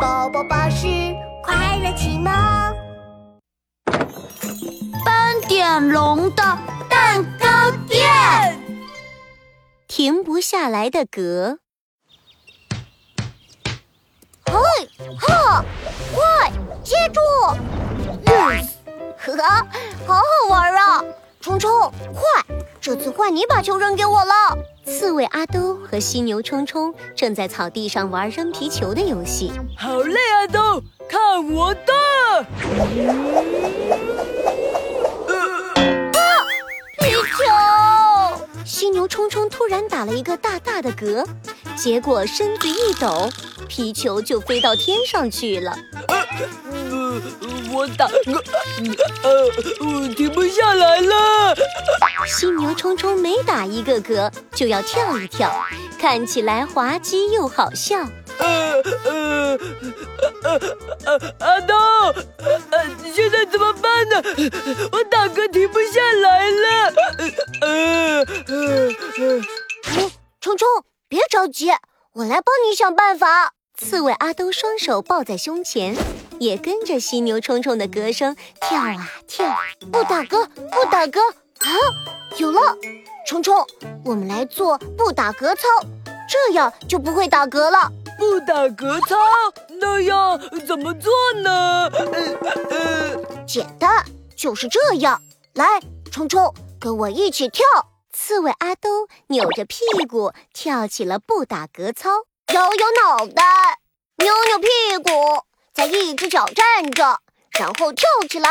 宝宝巴士快乐启蒙。斑点龙的蛋糕店，停不下来的嗝。嘿，哈，快接住呵呵，好好玩啊！冲冲，快，这次换你把球扔给我了。刺猬阿兜和犀牛冲冲正在草地上玩扔皮球的游戏。好嘞，阿兜，看我的！啊，皮球！犀牛冲冲突然打了一个大大的嗝，结果身子一抖，皮球就飞到天上去了。我 打嗝，呃，我停不下来了。犀牛冲冲每打一个嗝就要跳一跳，看起来滑稽又好笑。呃呃呃呃，阿东，呃，现在怎么办呢？我打嗝停不下来了。呃呃呃，冲冲，别着急，我来帮你想办法。刺猬阿兜双手抱在胸前，也跟着犀牛冲冲的歌声跳啊跳。不打嗝，不打嗝啊！有了，冲冲，我们来做不打嗝操，这样就不会打嗝了。不打嗝操，那样怎么做呢？呃呃，简单，就是这样。来，冲冲，跟我一起跳。刺猬阿兜扭着屁股跳起了不打嗝操。摇摇脑袋，扭扭屁股，在一只脚站着，然后跳起来，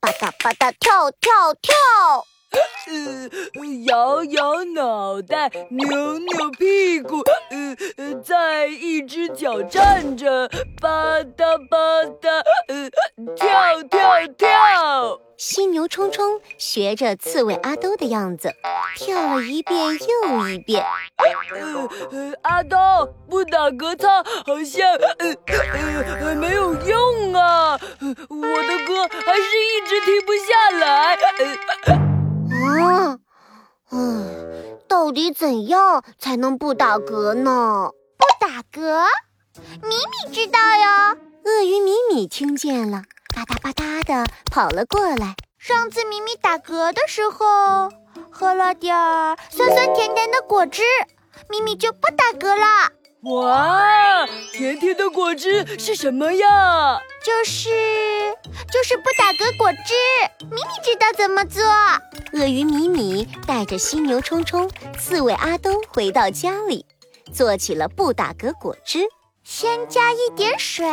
吧嗒吧嗒跳跳跳。呃，摇摇脑袋，扭扭屁股，呃，在一只脚站着，吧嗒吧嗒，呃，跳跳跳。犀牛冲冲学着刺猬阿兜的样子，跳了一遍又一遍。呃呃，阿兜不打嗝操好像呃呃没有用啊，我的歌还是一直停不下来。啊，嗯，到底怎样才能不打嗝呢？不打嗝，米米知道哟。鳄鱼米米听见了。吧嗒吧嗒的跑了过来。上次米米打嗝的时候，喝了点儿酸酸甜甜的果汁，米米就不打嗝了。哇，甜甜的果汁是什么呀？就是就是不打嗝果汁。米米知道怎么做。鳄鱼米米带着犀牛冲冲、刺猬阿东回到家里，做起了不打嗝果汁。先加一点水，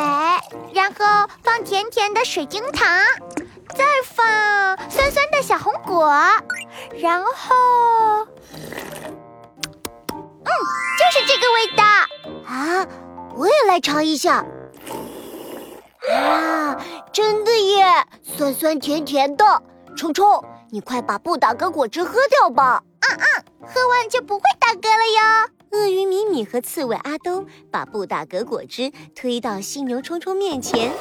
然后放甜甜的水晶糖，再放酸酸的小红果，然后，嗯，就是这个味道啊！我也来尝一下。啊，真的耶，酸酸甜甜的。冲冲，你快把不打嗝果汁喝掉吧。嗯嗯，喝完就不会打嗝了哟。鳄鱼米米和刺猬阿东把布打嗝果汁推到犀牛冲冲面前。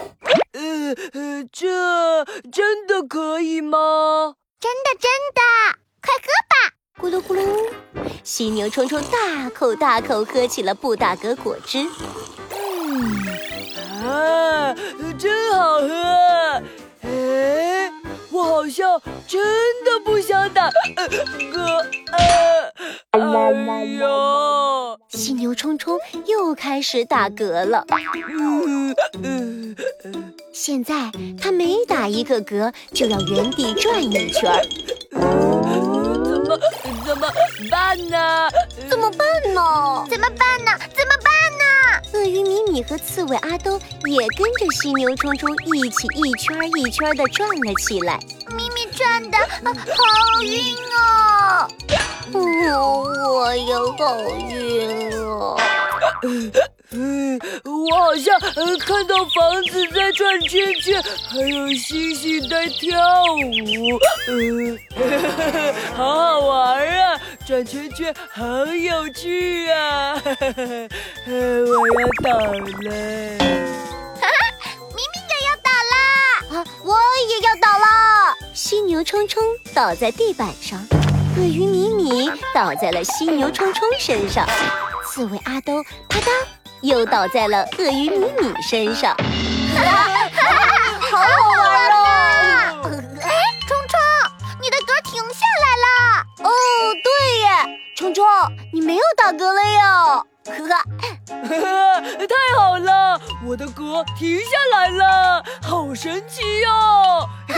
呃呃，这真的可以吗？真的真的，快喝吧！咕噜咕噜，犀牛冲冲大口大口喝起了布打嗝果汁。嗯，啊，真好喝。哎，我好像真的不想打始打嗝了。现在他每打一个嗝，就要原地转一圈儿。怎么怎么办呢？怎么办呢？怎么办呢？怎么办呢？鳄鱼米米和刺猬阿兜也跟着犀牛冲冲一起一圈一圈的转了起来。咪咪转的好晕哦！我也好晕啊！嗯，我好像看到房子在转圈圈，还有星星在跳舞，嗯，好好玩啊！转圈圈好有趣啊！我要倒了，哈哈，咪咪也要倒啦！啊，我也要倒了！犀牛冲冲倒在地板上。鳄鱼米米倒在了犀牛冲冲身上，刺猬阿兜啪嗒又倒在了鳄鱼米米身上。好好玩哦！哎，冲冲，你的嗝停下来了。哦，对耶，冲冲，你没有打嗝了哟。呵呵，太好了，我的嗝停下来了，好神奇哟！